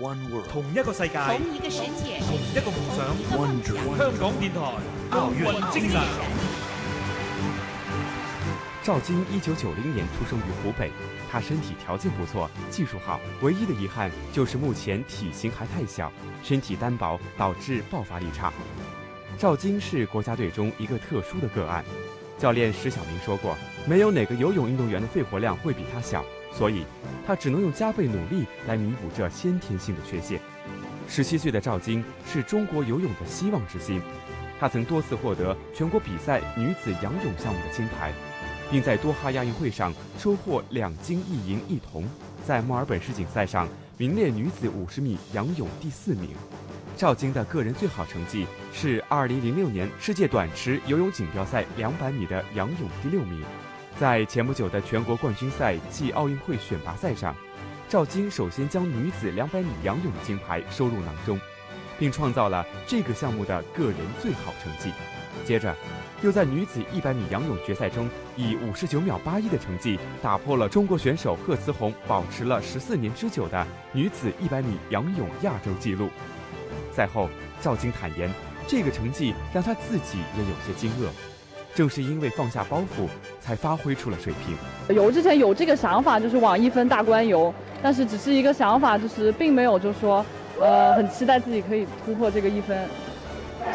同一个世界，同一个世界，同一个梦想。香港电台奥运精神。赵晶一九九零年出生于湖北，她身体条件不错，技术好，唯一的遗憾就是目前体型还太小，身体单薄，导致爆发力差。赵晶是国家队中一个特殊的个案，教练石晓明说过，没有哪个游泳运动员的肺活量会比他小。所以，他只能用加倍努力来弥补这先天性的缺陷。十七岁的赵晶是中国游泳的希望之星，她曾多次获得全国比赛女子仰泳项目的金牌，并在多哈亚运会上收获两金一银一铜，在墨尔本世锦赛上名列女子五十米仰泳第四名。赵晶的个人最好成绩是二零零六年世界短池游泳锦标赛两百米的仰泳第六名。在前不久的全国冠军赛暨奥运会选拔赛上，赵晶首先将女子200米仰泳金牌收入囊中，并创造了这个项目的个人最好成绩。接着，又在女子100米仰泳决赛中以59秒81的成绩打破了中国选手贺慈红保持了14年之久的女子100米仰泳亚洲纪录。赛后，赵晶坦言，这个成绩让她自己也有些惊愕。正是因为放下包袱，才发挥出了水平。游之前有这个想法，就是往一分大关游，但是只是一个想法，就是并没有就说，呃，很期待自己可以突破这个一分。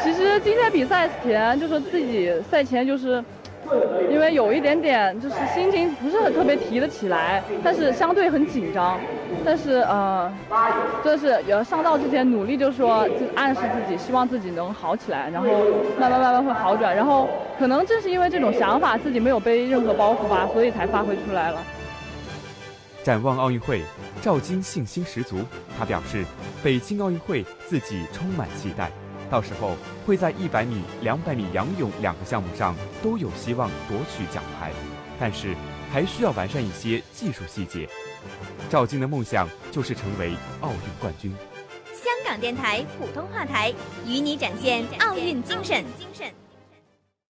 其实今天比赛前，就是自己赛前就是。因为有一点点，就是心情不是很特别提得起来，但是相对很紧张，但是呃，就是要上道之前努力，就说就暗示自己，希望自己能好起来，然后慢慢慢慢会好转，然后可能正是因为这种想法，自己没有背任何包袱吧，所以才发挥出来了。展望奥运会，赵晶信心十足，他表示，北京奥运会自己充满期待。到时候会在一百米、两百米仰泳两个项目上都有希望夺取奖牌，但是还需要完善一些技术细节。赵晶的梦想就是成为奥运冠军。香港电台普通话台与你展现奥运精神。精神。